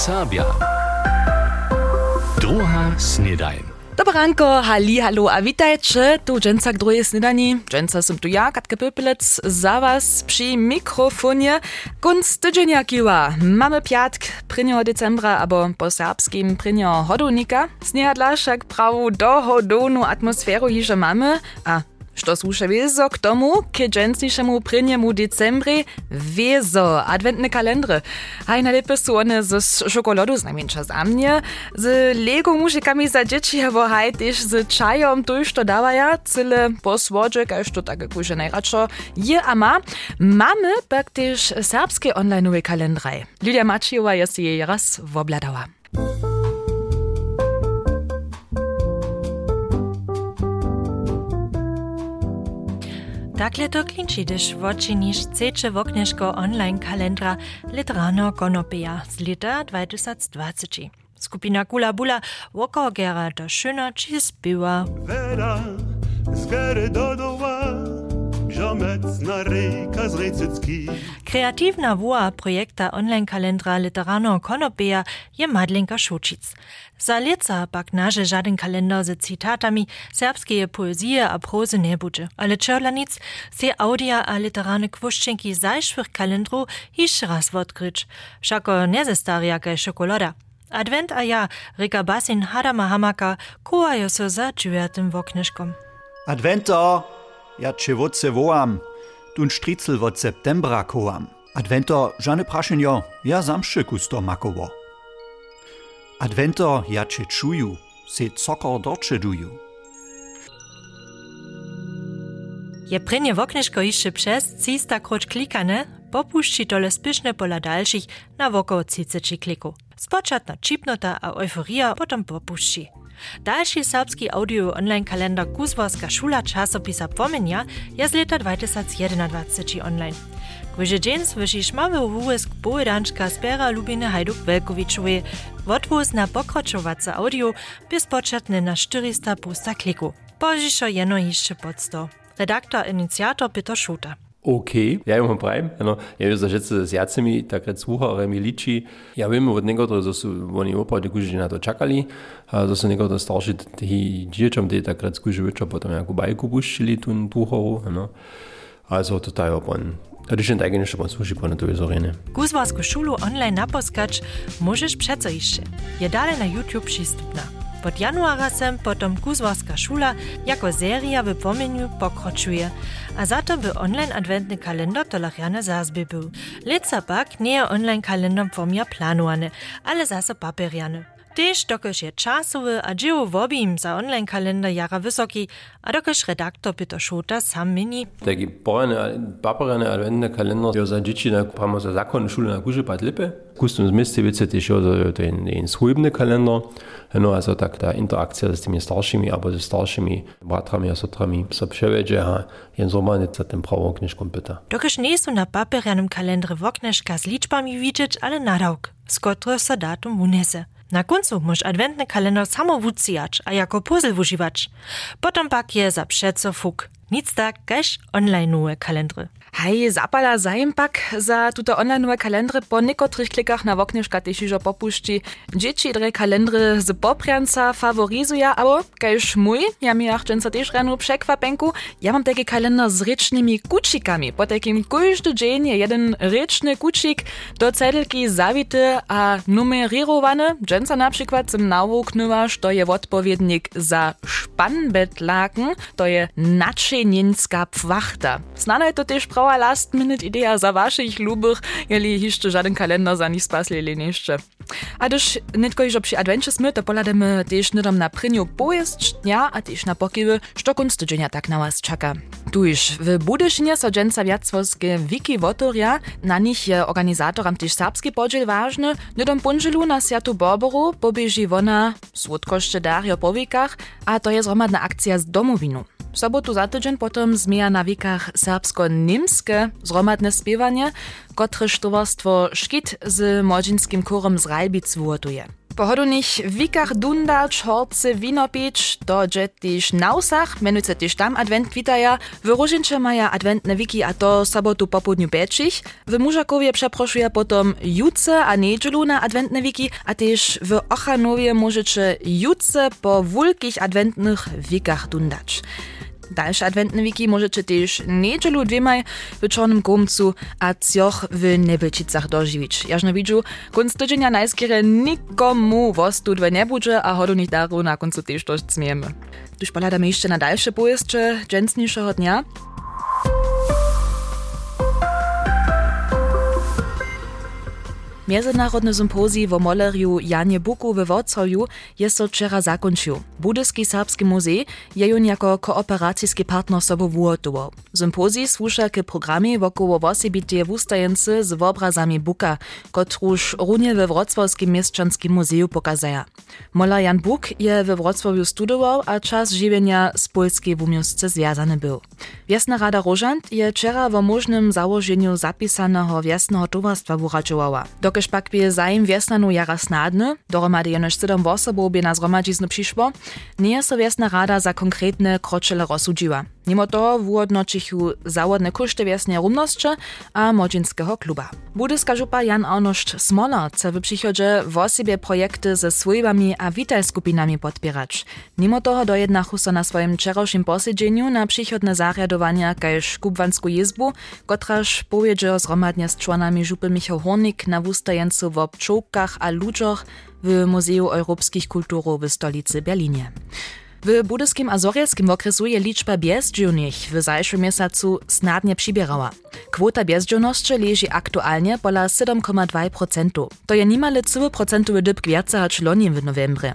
Serbia. Druga snedajn. Dobranko, hali, halo, a witajcie, tu dżęca k drugiej snedani. Dżęca som tu ja, Katka Pypelec, za was przy mikrofonie. Kunst tydzienia kiwa. Mamy piatk 1. decembra, abo po serbskim 1. hodownika. Snehadla však prawu do hodownu atmosferu hiže mamy, a Što słuša wiezo k tomu, k dżęsniszemu pryniemu decembry wiezo, adwentne kalendry. Haj najlepiej są one z czekoladą znajmniejsza za mnie, z Lego mużykami za dzieci, albo haj też z czajom, to już to dawaja, cyle po słodzie, każ to tak jak najradšo je a ma. Mamy pak też serbskie online kalendry. Lidia Maciejowa jest jej raz wobladała. Takle to klinči, gdyż wočiniš chcecie woknieszko online kalendra Literano Konopia z lata 2020. Skupina Kula Bula wokogera do szyna czy zbyła. Vera, doła, ziomecna ryjka z Rejcycki. Kreatywna woa projekta online kalendra Literano Konopia je Madlenka Szucic. Za leca pak naže żaden kalendar ze cytatami serbskie poezije a prozy nie bude, ale czerlanic se audia a literarne kwuszczenki zajszwych kalendru hisz raz odkryć. Wszako nie ze staria kaj szokolada. Advent a ja, Rika Basin Hadama Hamaka, kołajo so za dżujatem woknyszkom. Advento, ja cię wodce wołam, tun stricel wod septembra kołam. Advento, żane praszenjo, ja zamszy kusto makowo. Advento, ja cię czuju, se cokor dorcze duju. Je prynje woknyszko jeszcze przez 300 kroć klikane, popuści tole spiszne pola dalszych na wokoło 30 kliku. Spoczatna čipnota a euforia potom popuści. Dalszy serbski audio online kalendar Kuzwarska szula czasopisa Pomenia jest lata 2021 online. Kwyże dzień słyszy szmawy wółesk pojedanczka zbiera Lubiny Hajduk Welkowiczowej. Wotwóz na pokraczowace audio spoczatny na 400 pusta kliku. Pożiszo jeno jeszcze pod 100. Redaktor iniciator Peter Schuter. OK, ja im prajem, ano, ja już zažece s jacimi, takrat sluchare mi liči. Ja viem od niektorých, že sú oni opravdu kuži na to čakali, a že sú niektoré starší tých dieťom, tí takrat skuži večer potom nejakú bajku puštili tú slucharu, ano. Also total opon. Jen tak pan sluší po to zorene. Kuzbarsku szulu online naposkać możesz przeco jeszcze. Je dalej na YouTube przystupna. Pod januara sem potom Kuzwarska szula jako seria w pomieniu pokroczuje, a za to by online adwentny kalendar to lachjane zazby był. Leca pak nie online kalendar formia planowane, ale zase paperiane. Tež dokož je časowy a dzieło wobim za online kalendar jara wysoki, a dokož redaktor Peter Schota sam mini. Taki porane, paparane adventne kalendar, jo za dzieci na pramo za zakon szule na kuży pad lipe. Kustum zmiste wice też jo ten, ten swójbny kalendar, no also tak ta interakcja z tymi starszymi, albo ze starszymi bratrami a sotrami so przewiedzie, a jen zomane za tym prawą kniżką pyta. Dokož nie są na paperianym kalendry wokneszka z liczbami widzieć, ale nadałk, z których so datum unese. Na końcu możesz adwentny kalendar samo wucijać, a jako puzzle wużywać. Potem pak je za przeco fuk. Nic tak, każ online kalendry. Hej, zapala zajmpak za tuto online kalendry po niekotrych klikach na woknieszka też już popuści. Dzieci dre kalendry z poprianca favorizuje, abo każ mój, ja mi achczęca też rano przekwapenku, ja mam taki kalendar z rycznymi kucikami. Po takim każdy dzień je jeden ryczny kucik do cedelki zawity a numerowany. Dżęca na przykład zum nawuknęła, to je odpowiednik za szpanbetlaken, to je naczynienska pwachta. Znana je to też prawa last minute idea za waszych lubych, jeli jeszcze żaden kalendar za nich spaslili jeszcze. A też nitko iż przy adventure my, to polademy też nidom na prynju pojazd dnia, a też na pokiwy, što kunst dzienia tak na was czeka. Tu już w Budyšinie so dżęca wiacwoskie wiki wotoria, na nich je organizatoram też serbski podziel ważny, nidom punżelu na Sjatu Borboru pobieži wona słodkoszcze Dario po wikach, a to je zromadna akcja z domowinu. W sobotu za tydzień potom zmija na wikach serbsko-niemskie zromadne spiewanie, które towarstwo Szkit z młodzinskim chórem z Ralbic wotuje. pohodlnych wikach dundać, horce wino pić, to dże tyż na usach, menujce tyż tam advent witaja, w Różyncze maja adventne wiki a to sobotu po południu peczich, w Mużakowie przeproszuje potom juce a niedzielu na adventne wiki, a też w Ochanowie możecie juce po wulkich adventnych wikach dundać. Dalsze adventne wiki możecie też niedzielu dwiemaj w Czornym Gumcu a cioch w Nebelčicach dożywić. Jażno widzu, kunst tydzienia najskiery nikomu wostudwe nie będzie, a hodownych daru na końcu też dość zmiemy. Tuż poladamy jeszcze na dalsze pojeszcze dżęsniejszego dnia. Międzynarodny sympozji w moleriu Janie Buku we Wrocławiu jest to wczera zakończył. Budyski Serbski Muzej je jako kooperacyjski partner sobą wuotował. Sympozji słusza k programie wokoło wosebitej wustajency z obrazami Buka, kotruż runie we Wrocławskim Mieszczanskim Muzeju pokazaja. Mola Jan Buk je we Wrocławiu studował, a czas żywienia z polskiej wumiostce związany był. Wiesna Rada Rożant je wczera w możnym założeniu zapisanego wiesnego towarstwa wuraczowała. Dokež pak bie zajem wiesnanu jara snadny, dohromady jenož 7 osobów bie na zromadziznu przyszło, nie jest so wiesna rada za konkretne kroczele rozsudziła. Mimo toho wuodnočichu zawodne koszty wiesnej rumności a młodzieńskiego kluba. Budyska żupa Jan Arnošt Smola chce w przychodzie w osobie projekty ze swojbami a witaj skupinami podpierać. Mimo toho dojednachu so na swoim wczorajszym posiedzeniu na przychodne zariadowania kajż kubwansku jezbu, kotraż powiedział zgromadnie z członami żupy Michał Hornik na wustajencu w obczołkach a ludziach w Muzeum Europejskich Kulturów w stolicy Berlinie. W budyskim a Zorielskim okresu je liczba bezdzielnych w zajszym miesiącu snadnie przybierała. Kwota bezdzielności leży aktualnie pola 7,2%. To je niemale 3% dyb kwiaca czlonie w novembrze.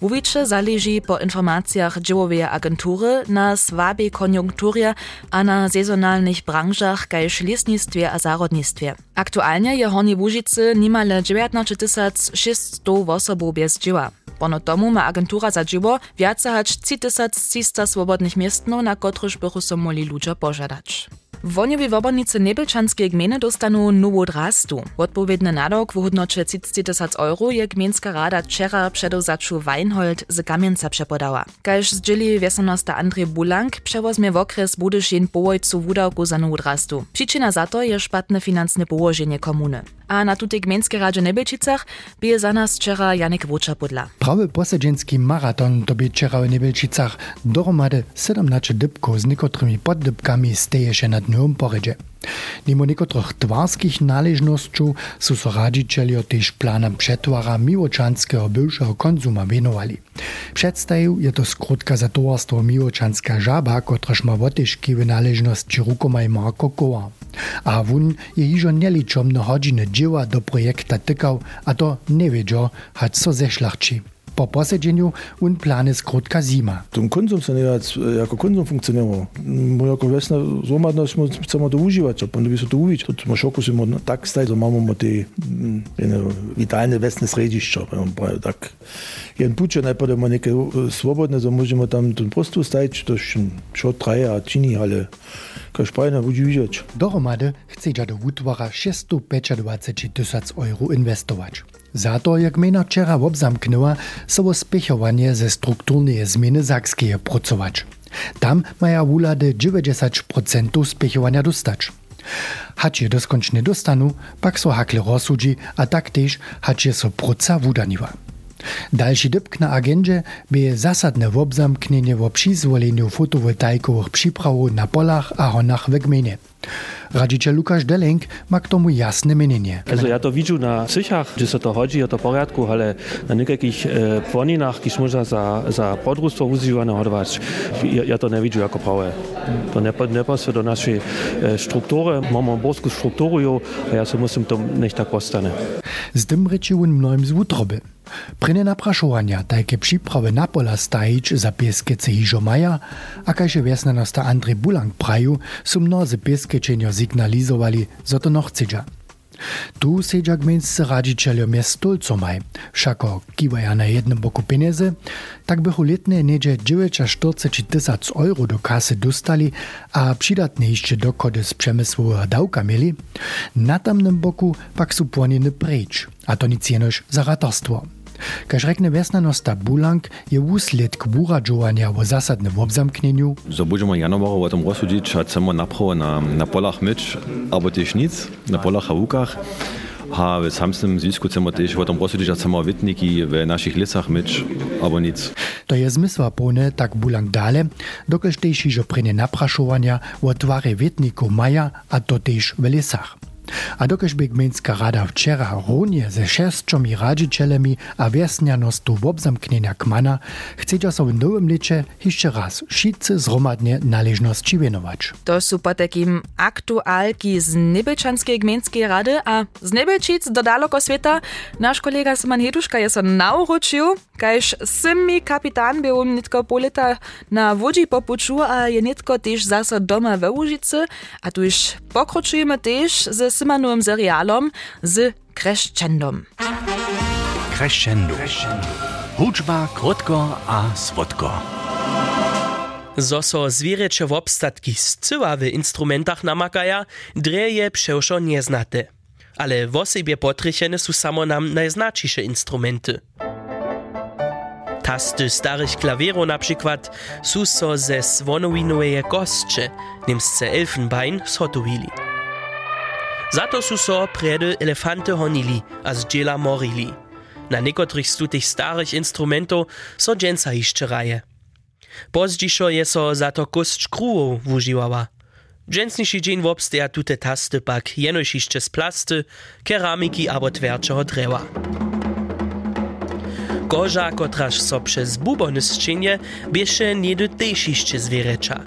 Wuwicze zależy po informacjach dziełowej agentury na słabej koniunkturze a na sezonalnych branżach kajż lesnictwie a zarodnictwie. Aktualnie je Horni Łużycy niemale 19 600 osobów bez dzieła. Pono tomu ma agentura za dzieło więcej hač 3300 swobodnych miestno, na kotryż bychu so moli ludzie pożadać. Woniowi wobornicy Nebelčanskiej gminy dostanu nowo drastu. Odpowiedny nadok w hodnocie 30 tysiąc euro je gminska rada wczera przedozaczu Weinhold z Kamienca przepodała. Każ zdzieli wiesanosta Andrzej Bulank przewozmie w okres budyszin połojcu wudałku za nowo drastu. Przyczyna za to je szpatne finansne położenie komuny. A na tutej gminskiej radzie Nebelčicach bije za nas wczera Janek Wócza podla. Prawy posedzinski maraton to by wczera w Nebelčicach dohromady 17 dybków z niekotrymi poddybkami steje się nad dniem poredzie. Mimo niekotrych twarskich należnościów są so radzicielio też planem przetwara miłoczanskiego bywszego konzuma wenowali. Przedstawił je to skrótka za towarstwo miłoczanska żaba, kotreż ma wotyszki w należności rukomaj Marko Koła. A wun je hižo neličomne hodźiny dzieła do projekta tykał, a to nie wiedział, choć so zeszlachci. Po posiedzeniu un plany skrótka zima. Ten konzum se nie jako konzum funkcjonował. Bo jako wiesna złomadność chcemy to używać, a potem by to uwić. To ma szoku się tak stać, że mamy te witalne wiesne središća. Tak, jeden pucze najpierw ma niekie swobodne, so możemy tam ten prostu stać, to schon drei, a čini, ale Kašpajna budzi widzieć. Dohromady chce do wutwora 625 tysiąc euro inwestować. Za to, jak mena wczera obzamknęła, so spěchovanie ze strukturnej zmiany Sakskeje pracować. Tam maja wulady 90% spěchovania dostać. Hać je doskončne dostanu, pak so hakle rozsudzi, a tak też hać je so proca wudaniwa. Dalszy dybk na agendzie by zasadne obzamknienie w przyzwoleniu fotowoltaikowych przyprawów na polach a honach w gminie. Radziciel Lukasz Delenk ma k tomu jasne mienienie. Also ja to widzę na cychach, gdzie to chodzi, o to porядku, ale na niekakich e, płoninach, kiż można za, za podróstwo używane hodować, ja, ja to nie widzę jako prawe. To nie, nie pasuje do naszej e, struktury. Mamy borską strukturę, a ja se musím to nie tak postane. Z tym rečiłun mnoim z wutroby. Pryne napraszowania, takie przyprawy na pola stajić za pieskece hižo maja, a kajże wiesnanosta Andrzej Bulang praju, są mnozy pieskečenio signalizowali, że to noch. Tu sedza gminscy radzicielio miast stolcomaj, wszako kiwaja na jednym boku pieniędzy, tak by letnie niedzie 49 tysiąc euro do kasy dostali, a przydatne jeszcze dokody z przemysłowego dałka mieli, na tamnym boku pak są płoniny precz, a to nic jenoż za ratarstwo. Kaj rekne Vesna Nosta Bulank, je usled kbura džovanja v zasadnem obzamknjenju. Zabudžemo januaru v tem rozsudit, a samo napravo na, na polah meč, abo tež nic, na polah avukah. A v samstem zisku chcemo tež v tom rozsudit, a samo vetniki v naših lesah meč, abo nic. To je zmysła pone, tak bulang dale, dokelž tež že prene naprašovanja v tvare vetnikov maja, a to tež v lesah. A dokež by gmejnska rada včera rovnie ze šesťomi radžiteľmi a viesňanostu v obzamknenia kmana, chcedža sa v ešte raz šice zromadne naležnosti venować. To sú po takým aktuálky z Nebelčanskej gmejnskej rady a z Nebelčic do daleko sveta kolega Simon Heduška je sa naučil, kajž simi kapitán był nitko polita na wodzi popuču a je nitko tež zasa doma we Łužice a tu już pokročujeme tež ze Simanowym serialom z Crescendom. Crescendo. Hudźba krótko a słodko. Zo so zwierzęcze w obstatki scyła w instrumentach namakaja, dreje przewszo nieznate. Ale w osobie potrychene są samo nam najznaczniejsze instrumenty. Tasty starych klavierów na przykład są so ze svonowinowe kostcze, niemsce Elfenbein, zhotowili. Za to sú so predy elefanty honili a z dziela morili. Na niekotrych z starych instrumentów so dżęca jeszcze raje. Pozdzišo je so za to kosť krúvov wužiwała. Dżęsniejszy dzień wobsteja tute tasty pak jenoś jeszcze z plasty, keramiki abo twierczego drewa. Koża, kotraż so przez bubony zczynie, biesze nie do też jeszcze zwierzecza.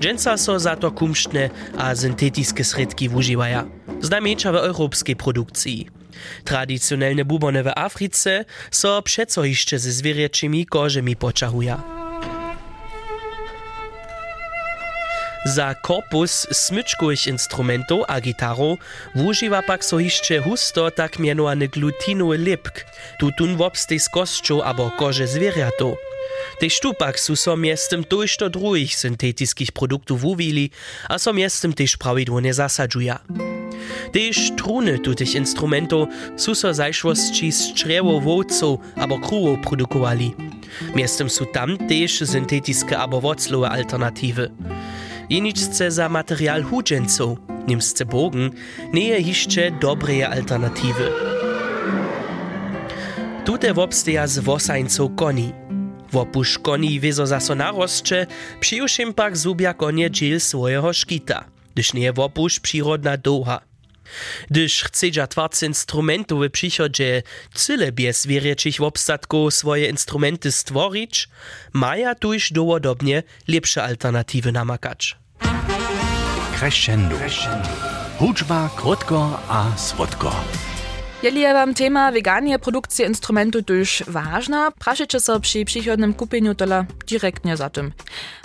Dżęca so za to kumštne a syntetiskie sredki wužiwaja. Znamiecza w europejskiej produkcji. Tradicjonalne bubony w Afryce so przeco jeszcze ze zwierzęczymi korzemi poczahuja. Za korpus smyczkowych instrumentów a gitaru wużywa pak so jeszcze husto tak mianowany glutinowy lipk, tutun wobstej z kością abo korze zwierzętu. Tež tu pak sú so miestem tojšto druhých syntetických produktów wuwili, a so miestem tež prawidłownie zasadžuja. Tež truny tutych instrumentów sú so zajšwości z čriewo wowcov abo kruwov produkowali. Miestem sú tam tež syntetiske abo woclowe alternatywy. Jeniczce za material hudžencov, niemsce bogen, nie je jeszcze dobre alternatywy. Tute wobsteja z wosańcov koni. Wopuš koni wiezo zaso narosće, přijušim pak zubja konie dżil swojego szkita, gdyż nie wopuš przyrodna doha. Gdyż chcedza twarc instrumentów w przychodzie cyle bez zwierzęcich obstatków swoje instrumenty stworzyć, maja tuż dowodobnie lepsze alternatywy namakać. Crescendo. Hudźba krótko a słodko. Jeli je wam tema veganie produkcji instrumentu tuż ważna, praszycie so przy przychodnym kupieniu tola direktnie za tym.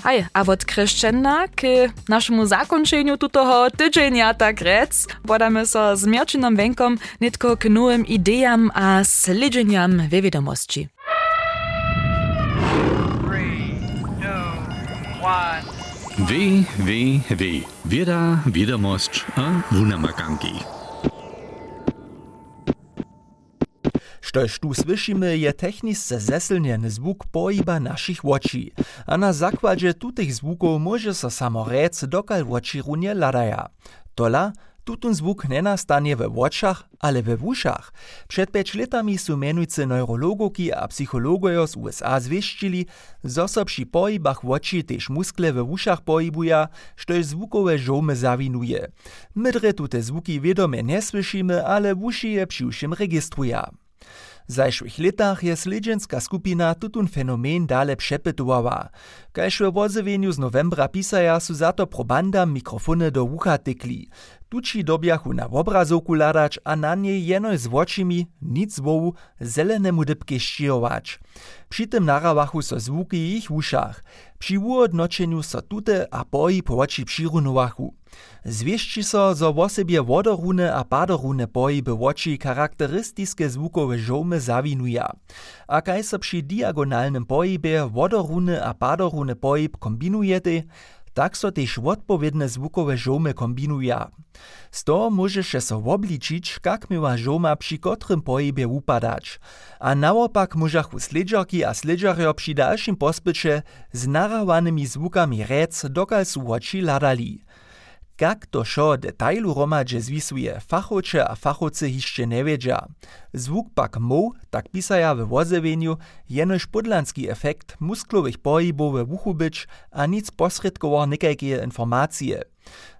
Hej, a od crescenda k naszemu zakończeniu tutoho tydzienia tak rec, podamy so z Mierczyną Wękom nitko k nowym idejam a slidzeniam we wiadomości. Wie, wie, wie. Wieda, wiadomość a wunamakanki. Štož tu słyšimy, je technisce zesilnjeny zvuk pohyba našich očí. A na zakładze tutych zvukov może so samo rec dokal oči runie ladaja. Tola, tutun zvuk nenastanie we oczach, ale we uszach. Przed pięć latami su menujcy neurologoki a psychologojo z USA zwieścili, zo so przy pohybach oči też muskle we uszach pohybuja, štož zvukowe żomy zawinuje. Mydre tute zvuki wiadome nie słyszymy, ale uszy je přiušim registruja. W zajszłych latach je sledźenska skupina tutun fenomen dale przepytowała. Kaž w wozywieniu z novembra pisaja su za to probandam mikrofony do ucha tykli. Tuci dobjachu na obrazovku ladać, a na niej jenoj z očimi, nic wołu, zelenemu dybke ščirować. Przy tym narawachu so zvuki w ich uszach. Przy uodnočeniu so tute a pohyb oči přirunowachu. Zwieści so, zo w osobie wodorune a padorune pohyby oči charakterystyske zvukowe żomy zawinuja. A kaj so przy diagonalnym pohybie wodorune a padorune pohyb kombinujete, tak so tež odpowiedne zvukowe žomy kombinuja. Z toho môžeše so obličić, kak miła žoma przy kotrym pohybie upadać. A naopak môžachu sledžarki a sledžarjo przy dalším pospyče z narawanymi zvukami rec, dokal su oči ladali. Jak to šo detailu romadže zwisuje fachowcze a fachowcy hišće ne wiedza. Zwuk pak mo, tak pisaja w wozewieniu, jenož podlanski efekt musklowych pohybów w uchu być, a nic posredkowo nikajkie informacje.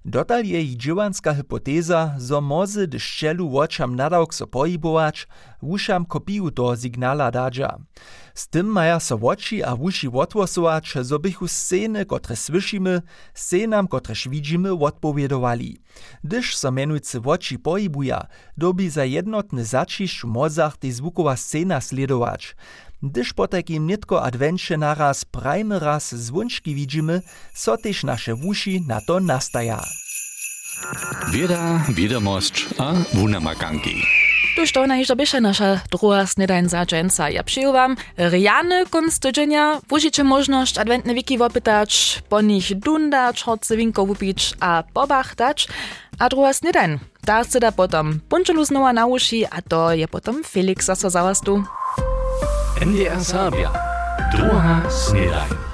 Dotal je i džiwanska hypoteza, zo mozy do szczelu oczam nadawk so pohibować, wuszam kopiju toho signala dadża. Z tym maja so oči a wuši otwosować, zo bychu sceny, kotre słyšimy, scenam, kotre widzimy, odpowiedowali. Gdyż so menujcy oči pohibuja, dobi za jednotny zacisz w mozach tej zvukowa scena sledować. Gdyż po takim nitko advencie naraz prajmy raz zwunczki widzimy, so też nasze wuši na to nastaja. Wieda, wiadomość, a wunamaganki. Tuż to najżo bysze nasza druga snedań za dżęca. Ja przyjął wam rjany kunst tydzienia. Wóżycie możność adwentne wiki wopytać, po nich dundać, chodce winko wupić a pobachtać. A druga snedań. Da se da potom punczelu znowa na uši, a to je potom Felix zase zawastu. NDR Sabia. Druga Snedajn.